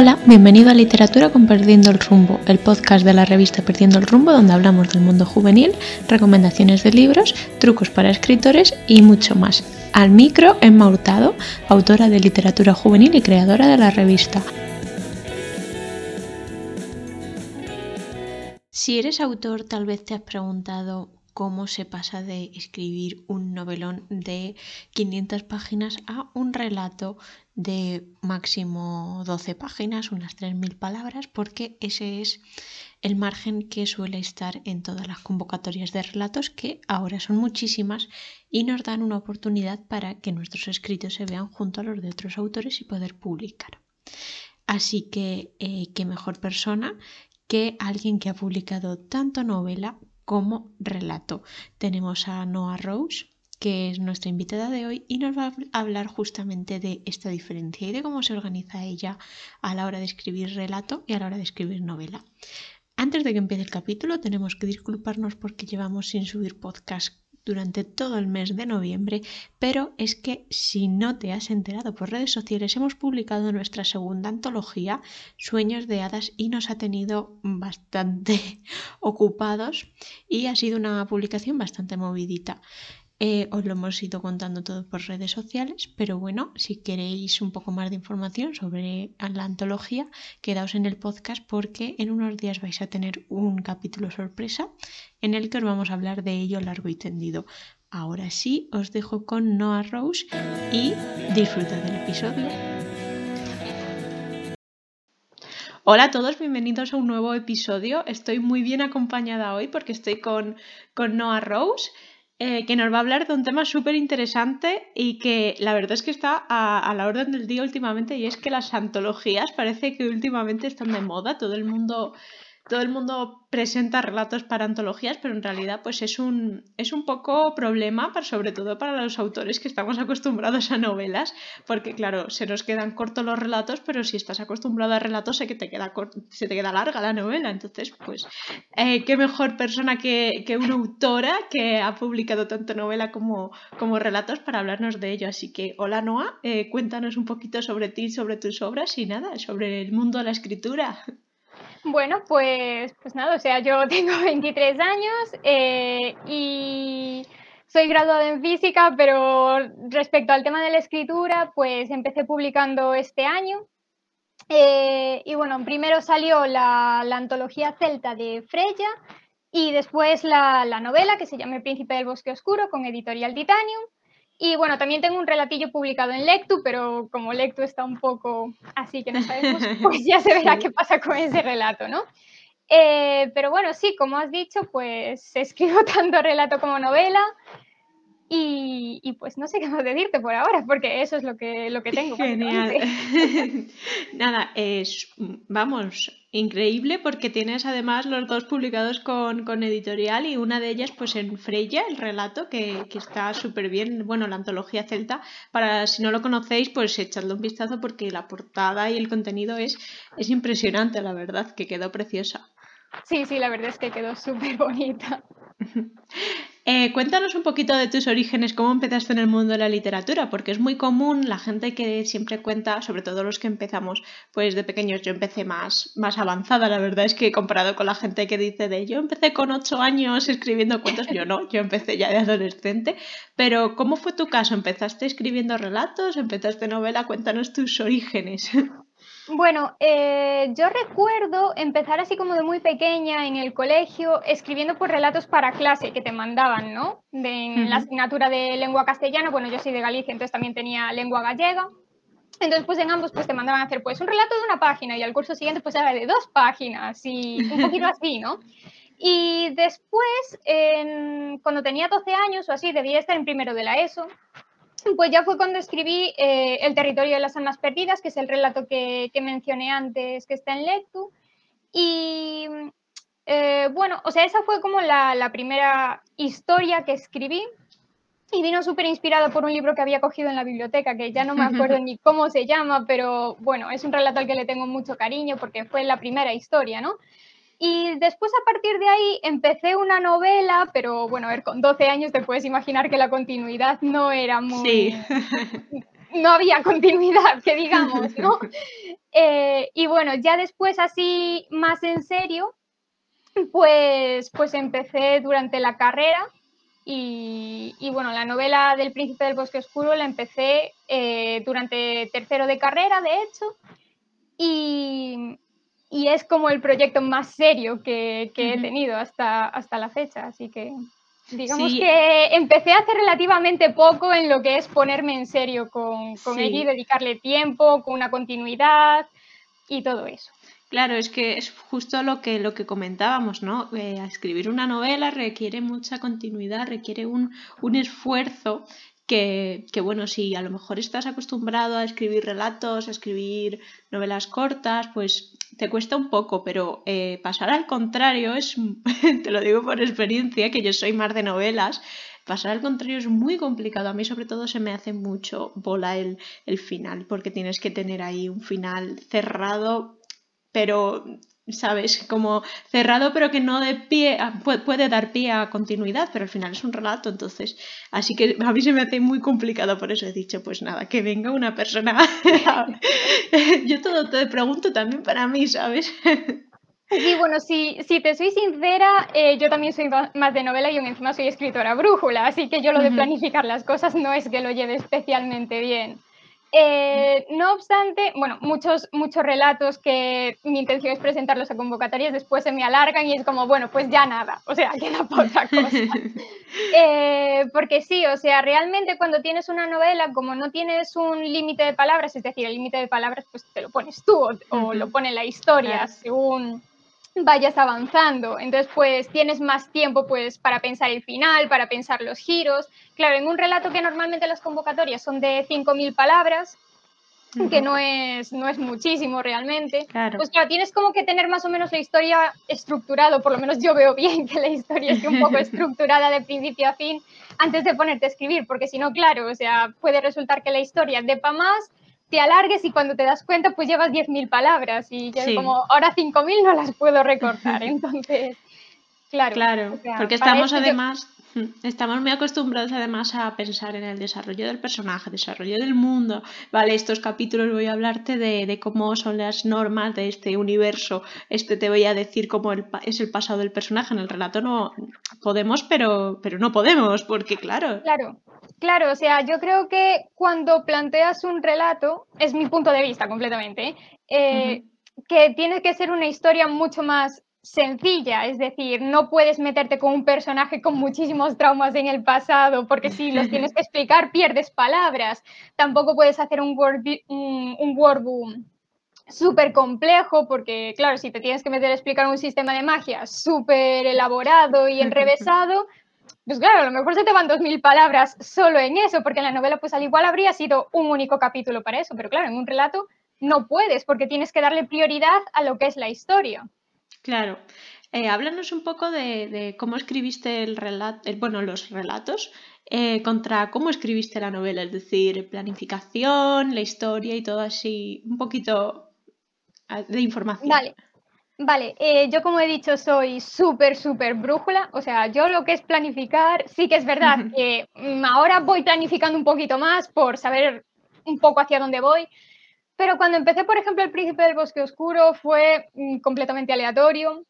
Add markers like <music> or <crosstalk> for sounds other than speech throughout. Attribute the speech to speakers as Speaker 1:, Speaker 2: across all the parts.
Speaker 1: Hola, bienvenido a Literatura con Perdiendo el Rumbo, el podcast de la revista Perdiendo el Rumbo donde hablamos del mundo juvenil, recomendaciones de libros, trucos para escritores y mucho más. Al micro, Emma Hurtado, autora de literatura juvenil y creadora de la revista. Si eres autor, tal vez te has preguntado cómo se pasa de escribir un novelón de 500 páginas a un relato de máximo 12 páginas, unas 3.000 palabras, porque ese es el margen que suele estar en todas las convocatorias de relatos, que ahora son muchísimas y nos dan una oportunidad para que nuestros escritos se vean junto a los de otros autores y poder publicar. Así que, eh, qué mejor persona que alguien que ha publicado tanto novela como relato. Tenemos a Noah Rose, que es nuestra invitada de hoy y nos va a hablar justamente de esta diferencia y de cómo se organiza ella a la hora de escribir relato y a la hora de escribir novela. Antes de que empiece el capítulo tenemos que disculparnos porque llevamos sin subir podcast durante todo el mes de noviembre, pero es que si no te has enterado por redes sociales, hemos publicado nuestra segunda antología, Sueños de Hadas, y nos ha tenido bastante <laughs> ocupados y ha sido una publicación bastante movidita. Eh, os lo hemos ido contando todo por redes sociales, pero bueno, si queréis un poco más de información sobre la antología, quedaos en el podcast porque en unos días vais a tener un capítulo sorpresa en el que os vamos a hablar de ello largo y tendido. Ahora sí, os dejo con Noah Rose y disfrutad del episodio. Hola a todos, bienvenidos a un nuevo episodio. Estoy muy bien acompañada hoy porque estoy con, con Noah Rose. Eh, que nos va a hablar de un tema súper interesante y que la verdad es que está a, a, la orden del día últimamente y es que las antologías parece que últimamente están de moda, todo el mundo todo el mundo presenta relatos para antologías, pero en realidad pues es un, es un poco problema, sobre todo para los autores que estamos acostumbrados a novelas, porque claro, se nos quedan cortos los relatos, pero si estás acostumbrado a relatos sé que te queda se te queda larga la novela, entonces pues eh, qué mejor persona que, que, una autora que ha publicado tanto novela como, como relatos para hablarnos de ello. Así que hola Noa, eh, cuéntanos un poquito sobre ti, sobre tus obras y nada, sobre el mundo de la escritura.
Speaker 2: Bueno, pues, pues nada, o sea, yo <laughs> tengo 23 años eh, y soy graduada en física, pero respecto al tema de la escritura, pues empecé publicando este año. Eh, y bueno, primero salió la, la, antología celta de Freya y después la, la novela que se llama El príncipe del bosque oscuro con editorial Titanium. Y bueno, también tengo un relatillo publicado en Lectu, pero como Lectu está un poco así que no sabemos, <laughs> pues ya se verá qué pasa con ese relato, ¿no? Eh, pero bueno, sí, como has dicho, pues escribo <laughs> tanto relato como novela. Y, y, pues no sé qué más decirte por ahora, porque eso es lo que, lo que tengo.
Speaker 1: Genial. <laughs> Nada, es, vamos, increíble porque tienes además los dos publicados con, con, editorial y una de ellas pues en Freya, el relato, que, que está súper bien, bueno, la antología celta, para si no lo conocéis pues echadle un vistazo porque la portada y el contenido es, es impresionante, la verdad, que quedó preciosa.
Speaker 2: Sí, sí, la verdad es que quedó súper bonita. <laughs>
Speaker 1: Eh, cuéntanos un poquito de tus orígenes, cómo empezaste en el mundo de la literatura, porque es muy común la gente que siempre cuenta, sobre todo los que empezamos pues de pequeños, yo empecé más, más avanzada, la verdad es que comparado con la gente que dice de yo empecé con ocho años escribiendo cuentos, yo no, <laughs> yo empecé ya de adolescente, pero ¿cómo fue tu caso? ¿Empezaste escribiendo relatos? ¿Empezaste novela? Cuéntanos tus orígenes. <laughs>
Speaker 2: Bueno, eh, yo recuerdo empezar así como de muy pequeña en el colegio escribiendo pues relatos para clase que te mandaban, ¿no? De, en la asignatura de lengua castellana, bueno, yo soy de Galicia, entonces también tenía lengua gallega. Entonces, pues en ambos pues te mandaban a hacer pues un relato de una página y al curso siguiente pues era de dos páginas y un poquito <laughs> así, ¿no? Y después, cuando tenía 12 años o así, debía estar en primero de la ESO, pues ya fue cuando escribí eh, El territorio de las almas perdidas, que es el relato que, mencioné antes, que está en Lectu. Y eh, bueno, o sea, esa fue como la, primera historia que escribí. Y vino súper inspirada por un libro que había cogido en la biblioteca, que ya no me acuerdo <laughs> ni cómo se llama, pero bueno, es un relato al que le tengo mucho cariño porque fue la primera historia, ¿no? Y después a partir de ahí empecé una novela, pero bueno, a ver, con 12 años te puedes imaginar que la continuidad no era muy...
Speaker 1: Sí. <laughs>
Speaker 2: No había continuidad, que digamos, ¿no? <laughs> Eh, y bueno, ya después así más en serio, pues, pues empecé durante la carrera y, bueno, la novela del Príncipe del Bosque Oscuro la empecé eh, durante tercero de carrera, de hecho, y, es como el proyecto más serio que, he tenido hasta, hasta la fecha, así que digamos que empecé hace relativamente poco en lo que es ponerme en serio con, con ella y dedicarle tiempo, con una continuidad y todo eso.
Speaker 1: Claro, es que es justo lo que, lo que comentábamos, ¿no? Eh, escribir una novela requiere mucha continuidad, requiere un, un esfuerzo que, que, bueno, si a lo mejor estás acostumbrado a escribir relatos, a escribir novelas cortas, pues te cuesta un poco, pero eh, pasar al contrario es, <laughs> te lo digo por experiencia, que yo soy más de novelas, pasar al contrario es muy complicado. A mí sobre todo se me hace mucho bola el, el final, porque tienes que tener ahí un final cerrado pero ¿sabes? Como cerrado, pero que no de pie, puede dar pie a continuidad, pero al final es un relato, entonces, así que a mí se me hace muy complicado, por eso he dicho, pues nada, que venga una persona. <laughs> Yo todo te pregunto también para mí, ¿sabes?
Speaker 2: Sí, bueno, si, si te soy sincera, eh, yo también soy más de novela y encima soy escritora brújula, así que yo lo de planificar las cosas no es que lo lleve especialmente bien. Eh, no obstante, bueno, muchos, muchos relatos que mi intención es presentarlos a convocatorias, después se me alargan y es como, bueno, pues ya nada, o sea, <laughs> queda poca cosa. <laughs> Eh, porque sí, o sea, realmente cuando tienes una novela, como no tienes un límite de palabras, es decir, el límite de palabras, pues te lo pones tú o, lo pone la historia según vayas avanzando. Entonces, pues tienes más tiempo pues para pensar el final, para pensar los giros. Claro, en un relato que normalmente las convocatorias son de 5.000 palabras, que no es, no es muchísimo realmente, pues claro, tienes como que tener más o menos la historia estructurada, por lo menos yo veo bien que la historia esté un poco <laughs> estructurada de principio a fin antes de ponerte a escribir, porque si no, claro, o sea, puede resultar que la historia depa más te alargues y cuando te das cuenta pues llevas 10.000 palabras y ya como ahora 5.000 no las puedo recortar. <laughs> Entonces, claro.
Speaker 1: Claro, porque estamos además... <laughs> Estamos muy acostumbrados además a pensar en el desarrollo del personaje, desarrollo del mundo. Vale, estos capítulos voy a hablarte de, cómo son las normas de este universo. Este te voy a decir cómo es el pasado del personaje. En el relato no podemos, pero, pero no podemos, porque claro.
Speaker 2: Claro, claro. O sea, yo creo que cuando planteas un relato, es mi punto de vista completamente, eh, que tiene que ser una historia mucho más sencilla, es decir, no puedes meterte con un personaje con muchísimos traumas en el pasado, porque si los <laughs> tienes que explicar pierdes palabras. Tampoco puedes hacer un, word, un, un súper complejo, porque claro, si te tienes que meter a explicar un sistema de magia súper elaborado y enrevesado, <laughs> pues claro, a lo mejor se te van dos mil palabras solo en eso, porque en la novela pues al igual habría sido un único capítulo para eso, pero claro, en un relato no puedes, porque tienes que darle prioridad a lo que es la historia.
Speaker 1: Claro. Eh, háblanos un poco de, cómo escribiste el relato, bueno, los relatos eh, contra cómo escribiste la novela, es decir, planificación, la historia y todo así, un poquito de información.
Speaker 2: Vale. Vale, eh, yo como he dicho soy súper, súper brújula, o sea, yo lo que es planificar, sí que es verdad que mm, ahora voy planificando un poquito más por saber un poco hacia dónde voy, pero cuando empecé, por ejemplo, El Príncipe del Bosque Oscuro fue mm, completamente aleatorio.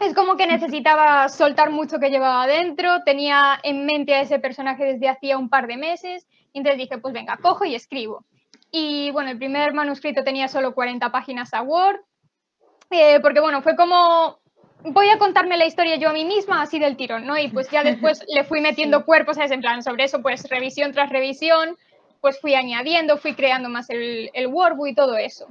Speaker 2: Es como que necesitaba soltar mucho que llevaba adentro, tenía en mente a ese personaje desde hacía un par de meses, y entonces dije, pues venga, cojo y escribo. Y bueno, el primer manuscrito tenía solo 40 páginas a Word, eh, porque bueno, fue como, voy a contarme la historia yo a mí misma, así del tirón, ¿no? Y pues ya después le fui <laughs> metiendo cuerpos, ¿sabes? En plan, sobre eso, pues revisión tras revisión, pues fui añadiendo, fui creando más el, el workbook y todo eso.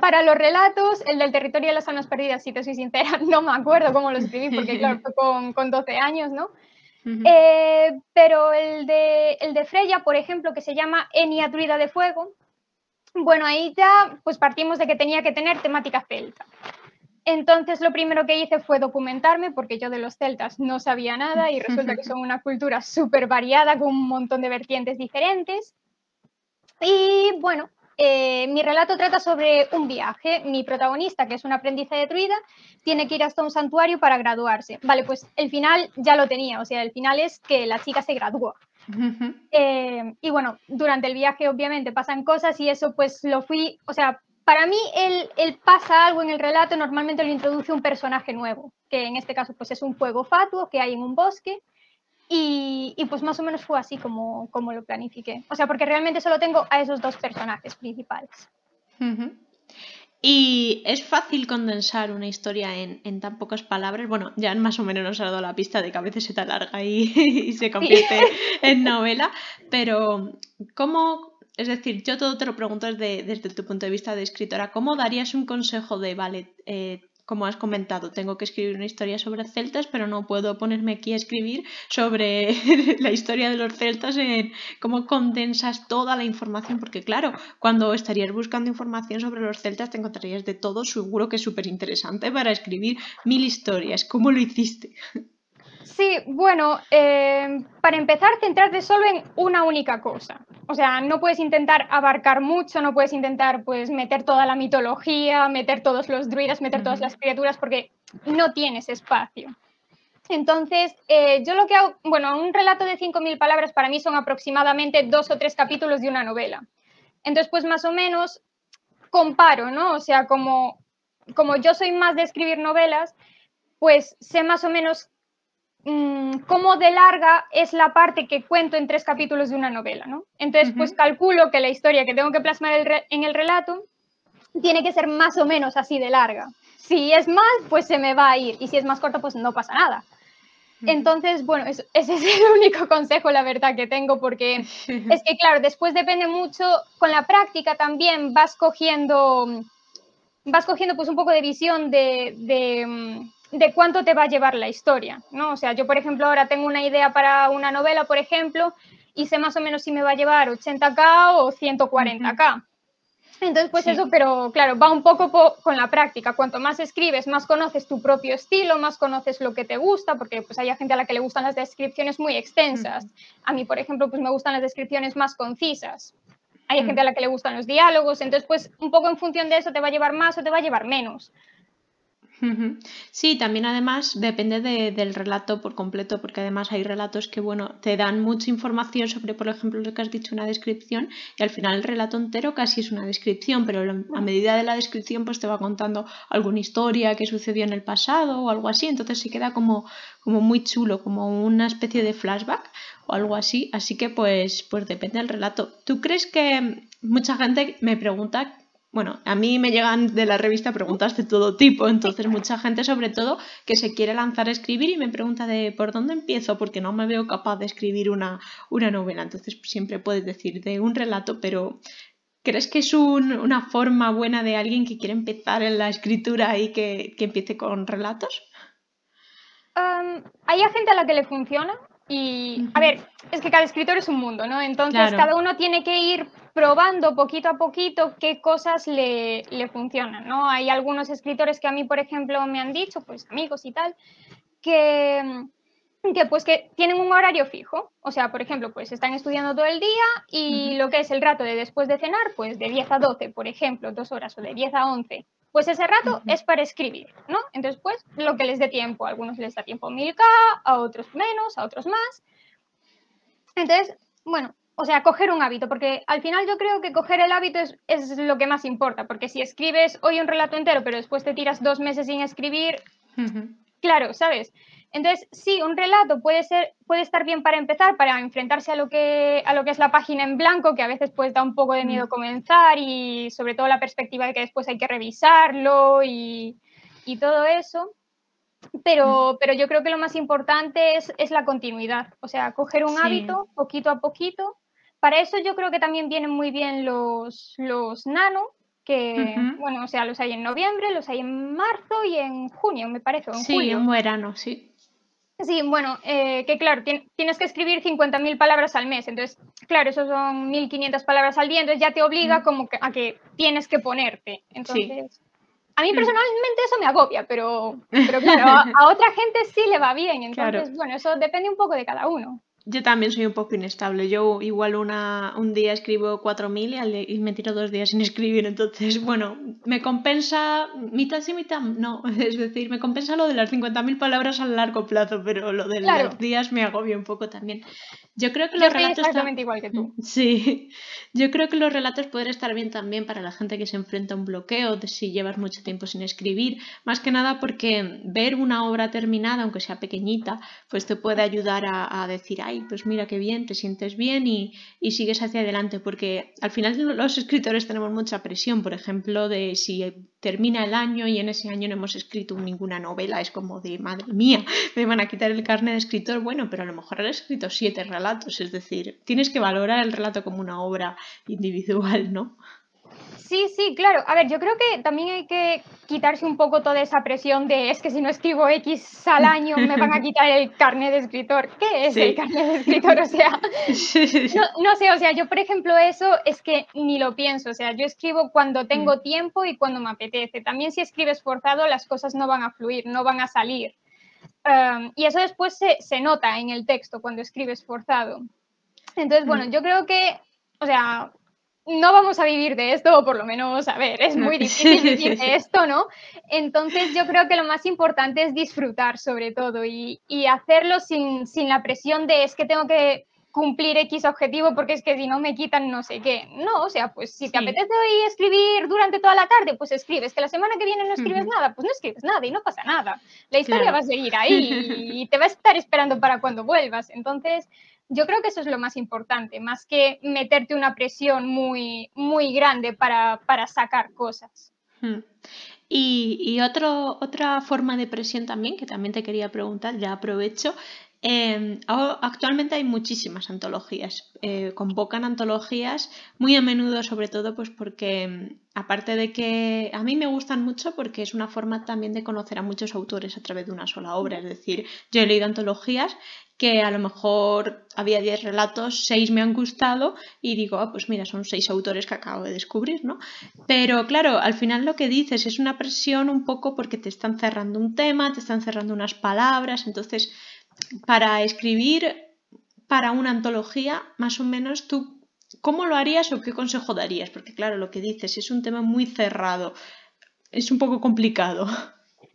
Speaker 2: Para los relatos, el del territorio de las almas perdidas, si te soy sincera, <laughs> no me acuerdo cómo lo escribí, porque <laughs> claro, fue con, con 12 años, ¿no? Eh, pero el de, el de Freya, por ejemplo, que se llama Enia Druida de Fuego, bueno, ahí ya pues partimos de que tenía que tener temática celta. Entonces lo primero que hice fue documentarme porque yo de los celtas no sabía nada y resulta que <laughs> son una cultura súper variada con un montón de vertientes diferentes. Y bueno, eh, mi relato trata sobre un viaje. Mi protagonista, que es una aprendiz de druida, tiene que ir hasta un santuario para graduarse. Vale, pues el final ya lo tenía, o sea, el final es que la chica se graduó. Eh, y bueno, durante el viaje obviamente pasan cosas y eso pues lo fui, o sea, para mí el, pasa algo en el relato normalmente lo introduce un personaje nuevo, que en este caso pues es un fuego fatuo que hay en un bosque y, pues más o menos fue así como, como lo planifiqué. O sea, porque realmente solo tengo a esos dos personajes principales.
Speaker 1: Y es fácil condensar una historia en, tan pocas palabras. Bueno, ya más o menos nos ha dado la pista de que a veces se te alarga y, <laughs> se convierte en novela. Pero, ¿cómo es decir, yo todo te lo pregunto desde, tu punto de vista de escritora. ¿Cómo darías un consejo de, vale, eh, como has comentado, tengo que escribir una historia sobre celtas, pero no puedo ponerme aquí a escribir sobre <laughs> la historia de los celtas en cómo condensas toda la información? Porque claro, cuando estarías buscando información sobre los celtas te encontrarías de todo, seguro que es súper interesante para escribir mil historias. ¿Cómo lo hiciste?
Speaker 2: Sí, bueno, eh, para empezar, centrarte solo en una única cosa. O sea, no puedes intentar abarcar mucho, no puedes intentar pues meter toda la mitología, meter todos los druidas, meter todas las criaturas, porque no tienes espacio. Entonces, eh, yo lo que hago, bueno, un relato de 5.000 palabras para mí son aproximadamente dos o tres capítulos de una novela. Entonces, pues más o menos comparo, ¿no? O sea, como, como yo soy más de escribir novelas, pues sé más o menos Mm, cómo de larga es la parte que cuento en tres capítulos de una novela, ¿no? Entonces, pues calculo que la historia que tengo que plasmar en el relato tiene que ser más o menos así de larga. Si es más, pues se me va a ir, y si es más corto, pues no pasa nada. Entonces, bueno, ese es el <laughs> único consejo, la verdad, que tengo, porque <laughs> es que, claro, después depende mucho, con la práctica también vas cogiendo, vas cogiendo pues un poco de visión de mm, de cuánto te va a llevar la historia, ¿no? O sea, yo, por ejemplo, ahora tengo una idea para una novela, por ejemplo, y sé más o menos si me va a llevar 80k o 140k. Entonces, pues eso, pero claro, va un poco con la práctica. Cuanto más escribes, más conoces tu propio estilo, más conoces lo que te gusta, porque pues hay gente a la que le gustan las descripciones muy extensas. A mí, por ejemplo, pues me gustan las descripciones más concisas. Hay gente a la que le gustan los diálogos, entonces pues un poco en función de eso te va a llevar más o te va a llevar menos.
Speaker 1: Sí, también además depende del relato por completo, porque además hay relatos que, bueno, te dan mucha información sobre, por ejemplo, lo que has dicho, una descripción, y al final el relato entero casi es una descripción, pero a medida de la descripción pues te va contando alguna historia que sucedió en el pasado o algo así, entonces se queda como, como muy chulo, como una especie de flashback o algo así, así que pues, pues depende del relato. ¿Tú crees que mucha gente me pregunta bueno, a mí me llegan de la revista preguntas de todo tipo, entonces mucha gente sobre todo que se quiere lanzar a escribir y me pregunta de por dónde empiezo porque no me veo capaz de escribir una, una novela, entonces siempre puedes decir de un relato, pero ¿crees que es una forma buena de alguien que quiere empezar en la escritura y que, empiece con relatos?
Speaker 2: hay gente a la que le funciona, y, a ver, es que cada escritor es un mundo, ¿no? Entonces, cada uno tiene que ir probando poquito a poquito qué cosas le, le, funcionan, ¿no? Hay algunos escritores que a mí, por ejemplo, me han dicho, pues amigos y tal, que, que pues que tienen un horario fijo. O sea, por ejemplo, pues están estudiando todo el día y lo que es el rato de después de cenar, pues de 10 a 12, por ejemplo, dos horas, o de 10 a 11, pues ese rato es para escribir, ¿no? Entonces, pues lo que les dé tiempo, a algunos les da tiempo 1000K, a otros menos, a otros más. Entonces, bueno, o sea, coger un hábito, porque al final yo creo que coger el hábito es, lo que más importa, porque si escribes hoy un relato entero, pero después te tiras dos meses sin escribir, claro, ¿sabes? Entonces, sí, un relato puede, ser, puede estar bien para empezar, para enfrentarse a lo, que, a lo que es la página en blanco, que a veces pues da un poco de miedo mm. comenzar y sobre todo la perspectiva de que después hay que revisarlo y, todo eso. Pero, mm. pero, yo creo que lo más importante es, es la continuidad, o sea, coger un hábito poquito a poquito. Para eso yo creo que también vienen muy bien los, los nano, que, bueno, o sea, los hay en noviembre, los hay en marzo y en junio, me parece. En
Speaker 1: sí, en verano, sí.
Speaker 2: Sí, bueno, eh, que claro, tienes que escribir 50.000 palabras al mes, entonces, claro, eso son 1.500 palabras al día, entonces ya te obliga como a que tienes que ponerte. Entonces, a mí personalmente eso me agobia, pero, pero <laughs> claro, a, otra gente sí le va bien, entonces, bueno, eso depende un poco de cada uno.
Speaker 1: Yo también soy un poco inestable. Yo igual una, un día escribo 4.000 y, y me tiro dos días sin <laughs> escribir. Entonces, bueno, me compensa mitad sí, mitad no. <laughs> Es decir, me compensa lo de las 50.000 palabras a largo plazo, pero lo de los días me agobia un poco también. Yo creo que los relatos
Speaker 2: exactamente igual que tú. <laughs>
Speaker 1: Sí, yo creo que los relatos pueden estar bien también para la gente que se enfrenta a un bloqueo, de si llevas mucho tiempo sin escribir, más que nada porque ver una obra terminada, aunque sea pequeñita, pues te puede ayudar a, decir, ay, pues mira qué bien, te sientes bien y, y, sigues hacia adelante, porque al final los escritores tenemos mucha presión, por ejemplo, de si termina el año y en ese año no hemos escrito ninguna novela, es como de, madre mía, me van a quitar el carnet de escritor, bueno, pero a lo mejor has escrito siete relatos es decir, tienes que valorar el relato como una obra individual, ¿no?
Speaker 2: Sí, sí, claro. A ver, yo creo que también hay que quitarse un poco toda esa presión de es que si no escribo X al año me van a quitar el carnet de escritor. ¿Qué es el carnet de escritor? O sea, <laughs> no, sé, o sea, yo por ejemplo eso es que ni lo pienso. O sea, yo escribo cuando tengo mm. tiempo y cuando me apetece. También si escribes forzado las cosas no van a fluir, no van a salir y eso después se, nota en el texto cuando escribes forzado. Entonces, bueno, mm. yo creo que, o sea, no vamos a vivir de esto, o por lo menos, a ver, es muy <laughs> difícil vivir de esto, ¿no? Entonces yo creo que lo más importante es disfrutar sobre todo y, hacerlo sin, sin, la presión de es que tengo que cumplir X objetivo porque es que si no me quitan no sé qué. No, o sea, pues si te apetece hoy escribir durante toda la tarde, pues escribes. Que la semana que viene no escribes nada, pues no escribes nada y no pasa nada. La historia va a seguir ahí <laughs> y te va a estar esperando para cuando vuelvas. Entonces, yo creo que eso es lo más importante, más que meterte una presión muy, muy grande para, para sacar cosas.
Speaker 1: Y, y otro, otra forma de presión también, que también te quería preguntar, ya aprovecho, Em, actualmente hay muchísimas antologías, eh, convocan antologías muy a menudo, sobre todo pues porque em, aparte de que a mí me gustan mucho porque es una forma también de conocer a muchos autores a través de una sola obra, es decir, yo he leído antologías que a lo mejor había 10 relatos, 6 me han gustado y digo, ah, pues mira, son 6 autores que acabo de descubrir, ¿no? Pero claro, al final lo que dices es una presión un poco porque te están cerrando un tema, te están cerrando unas palabras, entonces para escribir para una antología, más o menos tú, ¿cómo lo harías o qué consejo darías? Porque claro, lo que dices es un tema muy cerrado, es un poco complicado.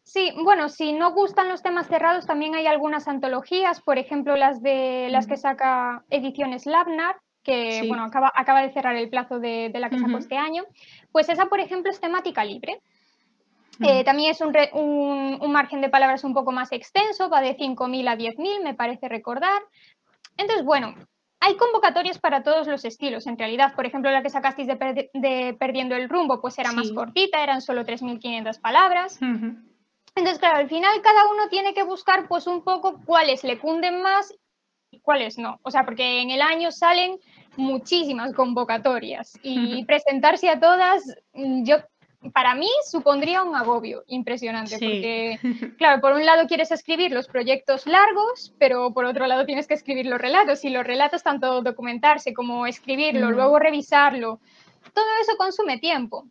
Speaker 2: Sí, bueno, si no gustan los temas cerrados, también hay algunas antologías, por ejemplo, las de las que saca Ediciones Labnar, que bueno, acaba, acaba de cerrar el plazo de, la que sacó este año. Pues esa, por ejemplo, es temática libre. Eh, también es un, margen de palabras un poco más extenso, va de 5.000 a 10.000, me parece recordar. Entonces, bueno, hay convocatorias para todos los estilos, en realidad. Por ejemplo, la que sacasteis de, Perdiendo el Rumbo, pues era más cortita, eran solo 3.500 palabras. Entonces, claro, al final cada uno tiene que buscar pues un poco cuáles le cunden más y cuáles no. O sea, porque en el año salen muchísimas convocatorias y presentarse a todas, mm, yo para mí supondría un agobio impresionante, porque, <laughs> claro, por un lado quieres escribir los proyectos largos, pero por otro lado tienes que escribir los relatos, y los relatos, tanto documentarse como escribirlo, luego revisarlo, todo eso consume tiempo.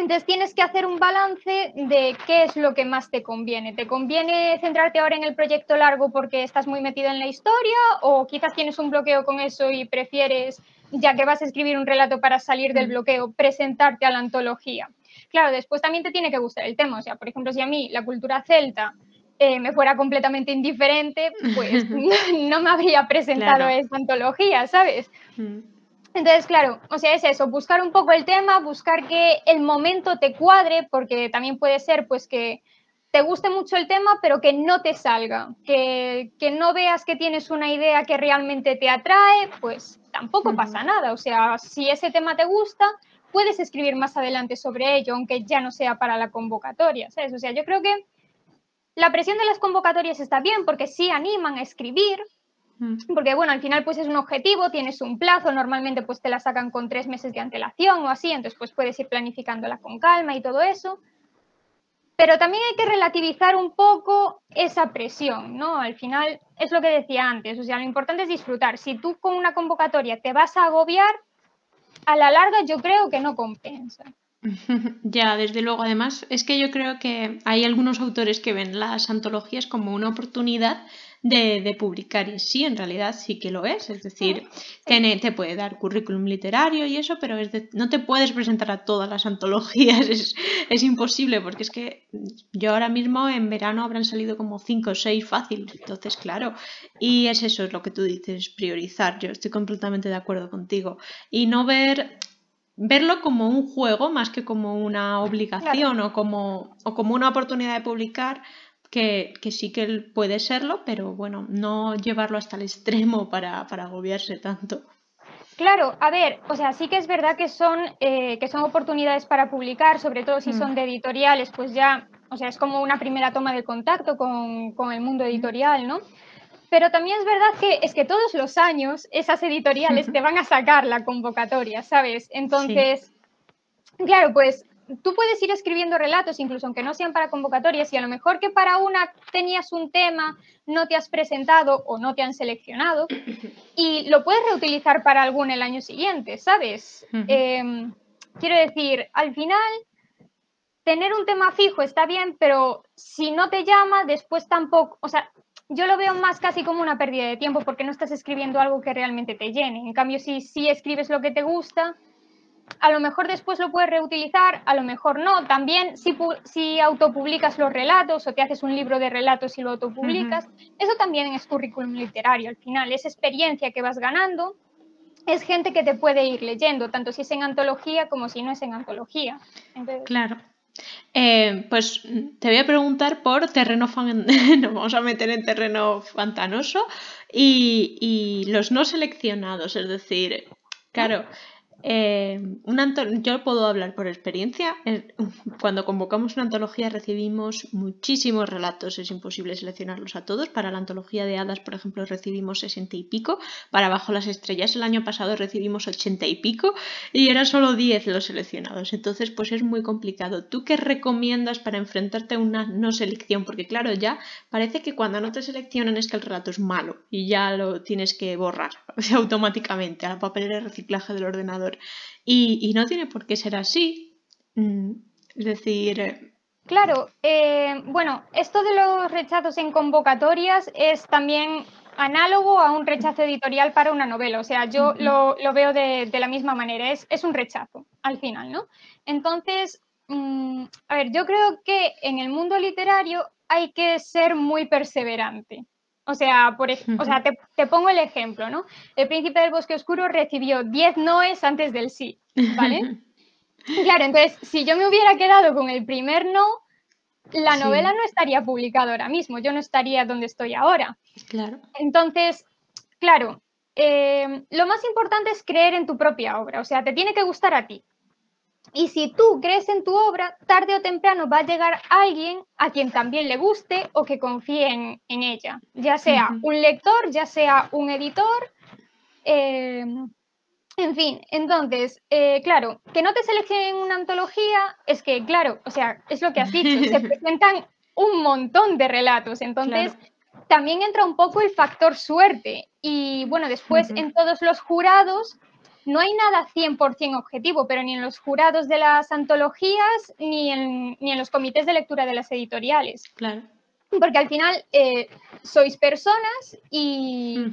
Speaker 2: Entonces tienes que hacer un balance de qué es lo que más te conviene. ¿Te conviene centrarte ahora en el proyecto largo porque estás muy metido en la historia o quizás tienes un bloqueo con eso y prefieres, ya que vas a escribir un relato para salir del bloqueo, presentarte a la antología? Claro, después también te tiene que gustar el tema. O sea, por ejemplo, si a mí la cultura celta eh, me fuera completamente indiferente, pues <laughs> <laughs> no, me habría presentado esta antología, ¿sabes? Mm. Entonces, claro, o sea, es eso, buscar un poco el tema, buscar que el momento te cuadre, porque también puede ser pues que te guste mucho el tema, pero que no te salga, que, que no veas que tienes una idea que realmente te atrae, pues tampoco pasa nada. O sea, si ese tema te gusta, puedes escribir más adelante sobre ello, aunque ya no sea para la convocatoria, ¿sabes? O sea, yo creo que la presión de las convocatorias está bien porque sí animan a escribir. Porque bueno, al final pues es un objetivo, tienes un plazo, normalmente pues te la sacan con tres meses de antelación o así, entonces pues puedes ir planificándola con calma y todo eso. Pero también hay que relativizar un poco esa presión, ¿no? Al final es lo que decía antes, o sea, lo importante es disfrutar. Si tú con una convocatoria te vas a agobiar, a la larga yo creo que no compensa. <laughs>
Speaker 1: Ya, desde luego. Además, es que yo creo que hay algunos autores que ven las antologías como una oportunidad de, publicar. Y sí, en realidad sí que lo es. Es decir, te, te, puede dar currículum literario y eso, pero es no te puedes presentar a todas las antologías. <laughs> Es, es, imposible, porque es que yo ahora mismo en verano habrán salido como cinco o seis fáciles. Entonces, claro. Y es eso, es lo que tú dices, priorizar. Yo estoy completamente de acuerdo contigo. Y no ver verlo como un juego más que como una obligación o, como, o como una oportunidad de publicar, que, sí que puede serlo, pero bueno, no llevarlo hasta el extremo para, agobiarse tanto.
Speaker 2: Claro, a ver, o sea, sí que es verdad que son, eh, que son oportunidades para publicar, sobre todo si mm. son de editoriales, pues ya, o sea, es como una primera toma de contacto con, con el mundo editorial, ¿no? Pero también es verdad que es que todos los años esas editoriales <laughs> te van a sacar la convocatoria, ¿sabes? Entonces, claro, pues tú puedes ir escribiendo relatos, incluso aunque no sean para convocatorias, y a lo mejor que para una tenías un tema, no te has presentado o no te han seleccionado, y lo puedes reutilizar para algún el año siguiente, ¿sabes? Em, quiero decir, al final, tener un tema fijo está bien, pero si no te llama, después tampoco, o sea, yo lo veo más casi como una pérdida de tiempo porque no estás escribiendo algo que realmente te llene. En cambio, si, si escribes lo que te gusta, a lo mejor después lo puedes reutilizar, a lo mejor no. También si, si autopublicas los relatos o te haces un libro de relatos y lo autopublicas, eso también es currículum literario al final, es experiencia que vas ganando. Es gente que te puede ir leyendo, tanto si es en antología como si no es en antología.
Speaker 1: claro. Eh, pues te voy a preguntar por terreno, fan... <laughs> nos vamos a meter en terreno pantanoso y, y los no seleccionados, es decir, claro, eh, yo puedo hablar por experiencia. Cuando convocamos una antología recibimos muchísimos relatos, es imposible seleccionarlos a todos. Para la antología de hadas, por ejemplo, recibimos sesenta y pico. Para Bajo las Estrellas el año pasado recibimos ochenta y pico y eran solo 10 los seleccionados. Entonces, pues es muy complicado. ¿Tú qué recomiendas para enfrentarte a una no selección? Porque claro, ya parece que cuando no te seleccionan es que el relato es malo y ya lo tienes que borrar <laughs> automáticamente a la papelera de reciclaje del ordenador. Y, no tiene por qué ser así. Mm, es decir... Eh,
Speaker 2: claro, eh, bueno, esto de los rechazos en convocatorias es también análogo a un rechazo editorial para una novela. O sea, yo lo, veo de, la misma manera, es, es, un rechazo al final, ¿no? Entonces, mm, a ver, yo creo que en el mundo literario hay que ser muy perseverante. O sea, por, o sea te, pongo el ejemplo, ¿no? El príncipe del bosque oscuro recibió 10 noes antes del sí, ¿vale? <laughs> claro, entonces, si yo me hubiera quedado con el primer no, la novela no estaría publicada ahora mismo, yo no estaría donde estoy ahora.
Speaker 1: Claro.
Speaker 2: Entonces, claro, eh, lo más importante es creer en tu propia obra, o sea, te tiene que gustar a ti. Y si tú crees en tu obra, tarde o temprano va a llegar alguien a quien también le guste o que confíe en, ella, ya sea un lector, ya sea un editor. Eh, en fin, entonces, eh, claro, que no te seleccionen una antología es que, claro, o sea, es lo que has dicho, se <laughs> presentan un montón de relatos, entonces también entra un poco el factor suerte. Y bueno, después en todos los jurados no hay nada 100% objetivo, pero ni en los jurados de las antologías ni en, ni en los comités de lectura de las editoriales.
Speaker 1: Claro.
Speaker 2: Porque al final eh, sois personas y,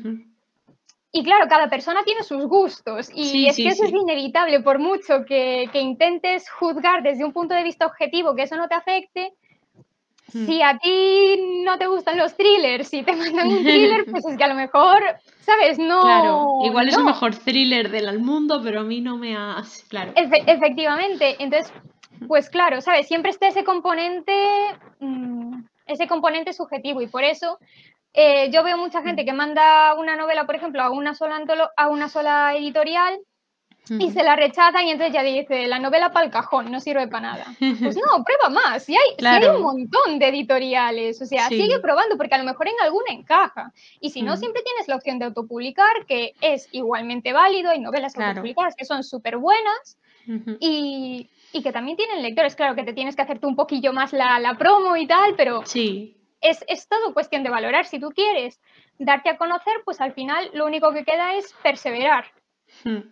Speaker 2: y claro, cada persona tiene sus gustos y es que eso es inevitable, por mucho que, que intentes juzgar desde un punto de vista objetivo que eso no te afecte. Si a ti no te gustan los thrillers, si te mandan un thriller, pues es que a lo mejor, ¿sabes? No.
Speaker 1: Claro, igual es el mejor thriller del mundo, pero a mí no me ha. Claro.
Speaker 2: efectivamente. Entonces, pues claro, ¿sabes? Siempre está ese componente, mm, ese componente subjetivo y por eso eh, yo veo mucha gente que manda una novela, por ejemplo, a una sola, a una sola editorial y se la rechazan y entonces ya dice, la novela para el cajón, no sirve para nada. Pues no, <laughs> prueba más, si hay, hay un montón de editoriales, o sea, sigue probando porque a lo mejor en alguna encaja. Y si no, siempre tienes la opción de autopublicar, que es igualmente válido, hay novelas autopublicadas que son súper buenas y, y, que también tienen lectores, claro que te tienes que hacerte un poquillo más la, la promo y tal, pero
Speaker 1: sí.
Speaker 2: es, es todo cuestión de valorar. Si tú quieres darte a conocer, pues al final lo único que queda es perseverar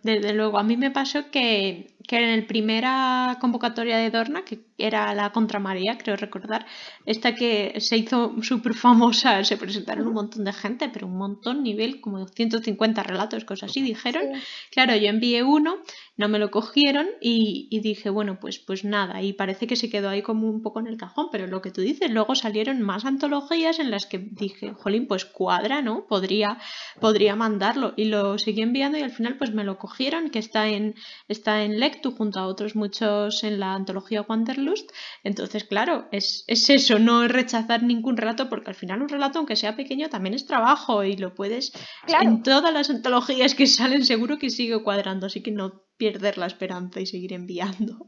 Speaker 1: desde luego, a mí me pasó que, que en el primera convocatoria de Dorna, que era la contra María, creo recordar, esta que se hizo súper famosa, se presentaron un montón de gente, pero un montón, nivel como 150 relatos, cosas así, dijeron. Claro, yo envié uno, no me lo cogieron y, y, dije, bueno, pues, pues nada, y parece que se quedó ahí como un poco en el cajón, pero lo que tú dices, luego salieron más antologías en las que dije, jolín, pues cuadra, ¿no? Podría, podría mandarlo y lo seguí enviando y al final pues me lo cogieron, que está en, está en Lectu junto a otros muchos en la antología Wanderlust. Entonces, claro, es, es eso, no rechazar ningún relato, porque al final un relato, aunque sea pequeño, también es trabajo y lo puedes... En todas las antologías que salen seguro que sigue cuadrando, así que no perder la esperanza y seguir enviando.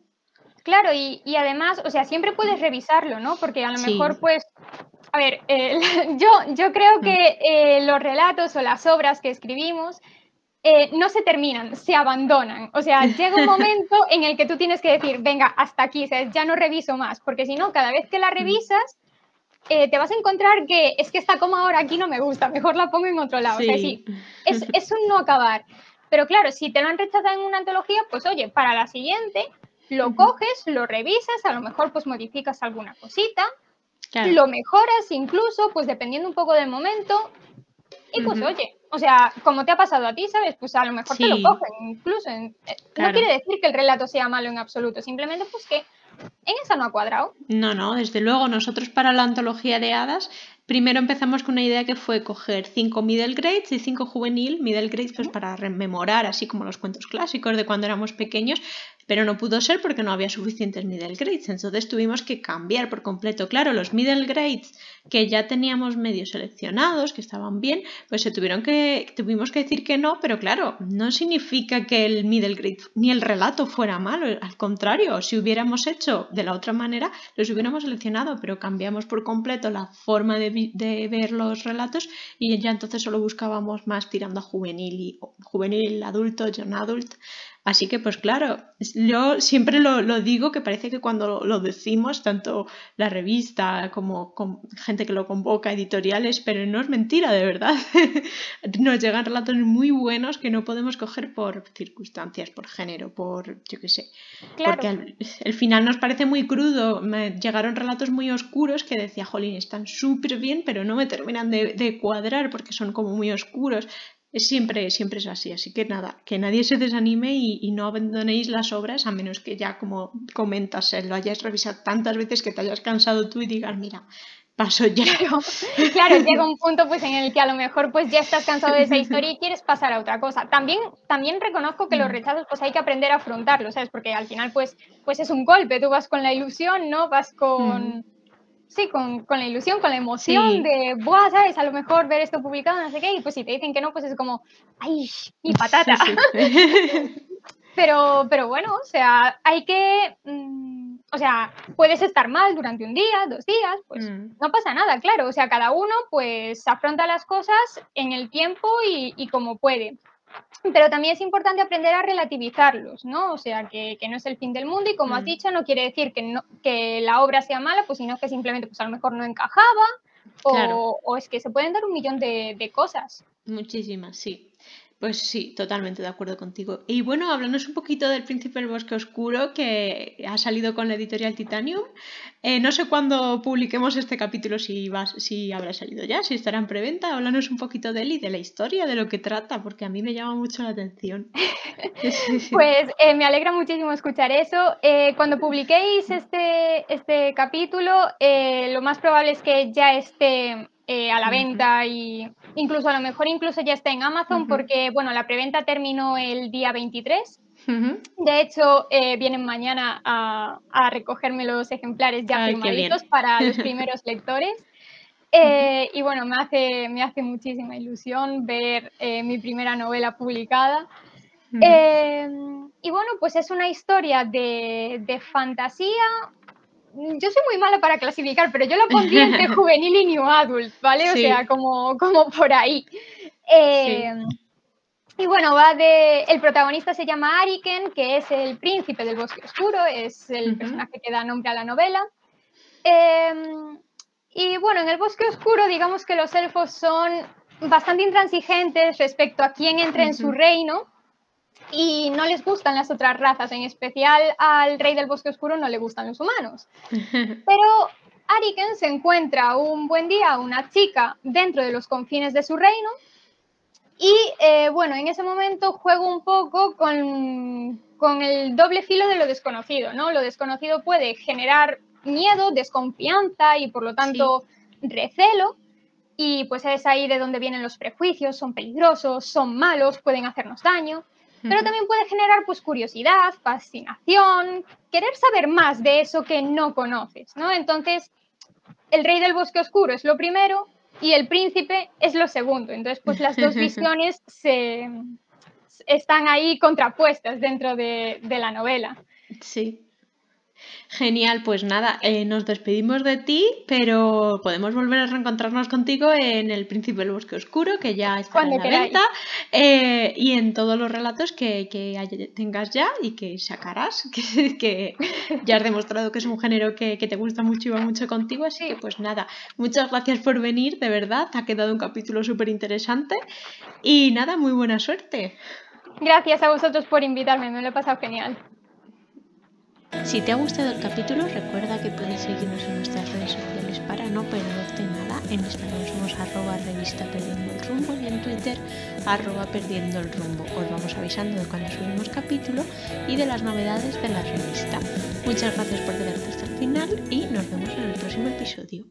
Speaker 2: Claro, y, y, además, o sea, siempre puedes revisarlo, ¿no? Porque a lo mejor, pues, a ver, eh, <laughs> yo, yo creo que eh, los relatos o las obras que escribimos eh, no se terminan, se abandonan. O sea, <laughs> llega un momento en el que tú tienes que decir, venga, hasta aquí, ya no reviso más, porque si no, cada vez que la revisas, eh, te vas a encontrar que es que está como ahora aquí no me gusta, mejor la pongo en otro lado. O sea, sí, es, es un no acabar. Pero claro, si te lo han rechazado en una antología, pues oye, para la siguiente lo coges, lo revisas, a lo mejor pues modificas alguna cosita, lo mejoras incluso, pues dependiendo un poco del momento, y pues oye, o sea, como te ha pasado a ti, ¿sabes? Pues a lo mejor te lo cogen incluso. Eh, no quiere decir que el relato sea malo en absoluto, simplemente pues que en esa no ha cuadrado.
Speaker 1: No, no, desde luego, nosotros para la antología de hadas, primero empezamos con una idea que fue coger cinco middle grades y cinco juvenil, middle grades pues para rememorar, así como los cuentos clásicos de cuando éramos pequeños, pero no pudo ser porque no había suficientes middle grades, entonces tuvimos que cambiar por completo. Claro, los middle grades que ya teníamos medio seleccionados, que estaban bien, pues se tuvieron que, tuvimos que decir que no, pero claro, no significa que el middle grade ni el relato fuera malo, al contrario, si hubiéramos hecho de la otra manera, los hubiéramos seleccionado, pero cambiamos por completo la forma de, ver los relatos y ya entonces solo buscábamos más tirando a juvenil y juvenil, adulto, young adult, Así que, pues claro, yo siempre lo, digo que parece que cuando lo decimos, tanto la revista como, gente que lo convoca, editoriales, pero no es mentira, de verdad. <laughs> Nos llegan relatos muy buenos que no podemos coger por circunstancias, por género, por, yo qué sé. Porque al, final nos parece muy crudo. Me llegaron relatos muy oscuros que decía, jolín, están súper bien, pero no me terminan de, de cuadrar porque son como muy oscuros siempre, siempre es así. Así que nada, que nadie se desanime y, no abandonéis las obras a menos que ya, como comentas, lo hayas revisado tantas veces que te hayas cansado tú y digas, mira, paso ya. <laughs>
Speaker 2: Claro, llega un punto pues en el que a lo mejor pues ya estás cansado de esa historia y quieres pasar a otra cosa. También, también reconozco que los mm. rechazos pues hay que aprender a afrontarlos, ¿sabes? Porque al final pues, pues es un golpe, tú vas con la ilusión, ¿no? Vas con... Mm sí, con, con, la ilusión, con la emoción de, Buah, ¿sabes? A lo mejor ver esto publicado, no sé qué, y pues si te dicen que no, pues es como, ¡ay, mi patata! <laughs> pero, pero bueno, o sea, hay que, mm, o sea, puedes estar mal durante un día, dos días, pues mm. no pasa nada, claro, o sea, cada uno pues afronta las cosas en el tiempo y, y como puede. Pero también es importante aprender a relativizarlos, ¿no? O sea, que, no es el fin del mundo y como has mm. dicho, no quiere decir que, no, que la obra sea mala, pues sino que simplemente pues a lo mejor no encajaba o, o es que se pueden dar un millón de, de cosas.
Speaker 1: Muchísimas, sí. Pues sí, totalmente de acuerdo contigo. Y bueno, háblanos un poquito del Príncipe del Bosque Oscuro que ha salido con la editorial Titanium. Eh, no sé cuándo publiquemos este capítulo, si, va, si habrá salido ya, si estará en preventa. Háblanos un poquito de él y de la historia, de lo que trata, porque a mí me llama mucho la atención. <laughs>
Speaker 2: pues eh, me alegra muchísimo escuchar eso. Eh, cuando publiquéis este, este capítulo, lo más probable es que ya esté eh, a la venta y incluso a lo mejor incluso ya está en Amazon porque, bueno, la preventa terminó el día 23. De hecho, eh, vienen mañana a, a, recogerme los ejemplares ya firmaditos para los <laughs> primeros lectores. Eh, y bueno, me hace, me hace muchísima ilusión ver mi primera novela publicada. y bueno, pues es una historia de, de fantasía yo soy muy mala para clasificar, pero yo la pondría entre <laughs> juvenil y new adult, ¿vale? O sea, como, como por ahí. Eh, y bueno, va de. El protagonista se llama Ariken, que es el príncipe del bosque oscuro, es el personaje que da nombre a la novela. Em, y bueno, en el bosque oscuro, digamos que los elfos son bastante intransigentes respecto a quién entra en su reino. Y no les gustan las otras razas, en especial al rey del bosque oscuro no le gustan los humanos. <laughs> Pero Ariken se encuentra un buen día una chica dentro de los confines de su reino y eh, bueno, en ese momento juego un poco con, con, el doble filo de lo desconocido, ¿no? Lo desconocido puede generar miedo, desconfianza y por lo tanto recelo. Y pues es ahí de donde vienen los prejuicios, son peligrosos, son malos, pueden hacernos daño. Pero también puede generar pues curiosidad, fascinación, querer saber más de eso que no conoces, ¿no? Entonces, el rey del bosque oscuro es lo primero y el príncipe es lo segundo. Entonces, pues las dos <laughs> visiones se, están ahí contrapuestas dentro de, de la novela.
Speaker 1: Sí. Genial, pues nada, eh, nos despedimos de ti, pero podemos volver a reencontrarnos contigo en El Príncipe del Bosque Oscuro, que ya está en la venta, eh, y en todos los relatos que, tengas ya y que sacarás, <laughs> que, ya has demostrado que es un género que, te gusta mucho y va mucho contigo, así que pues nada, muchas gracias por venir, de verdad, ha quedado un capítulo súper interesante y nada, muy buena suerte.
Speaker 2: Gracias a vosotros por invitarme, me lo he pasado genial.
Speaker 1: Si te ha gustado el capítulo, recuerda que puedes seguirnos en nuestras redes sociales para no perderte nada. En Instagram somos arroba revista perdiendo el rumbo y en Twitter arroba perdiendo el rumbo. Os vamos avisando de cuando subimos capítulo y de las novedades de la revista. Muchas gracias por quedarte hasta el final y nos vemos en el próximo episodio.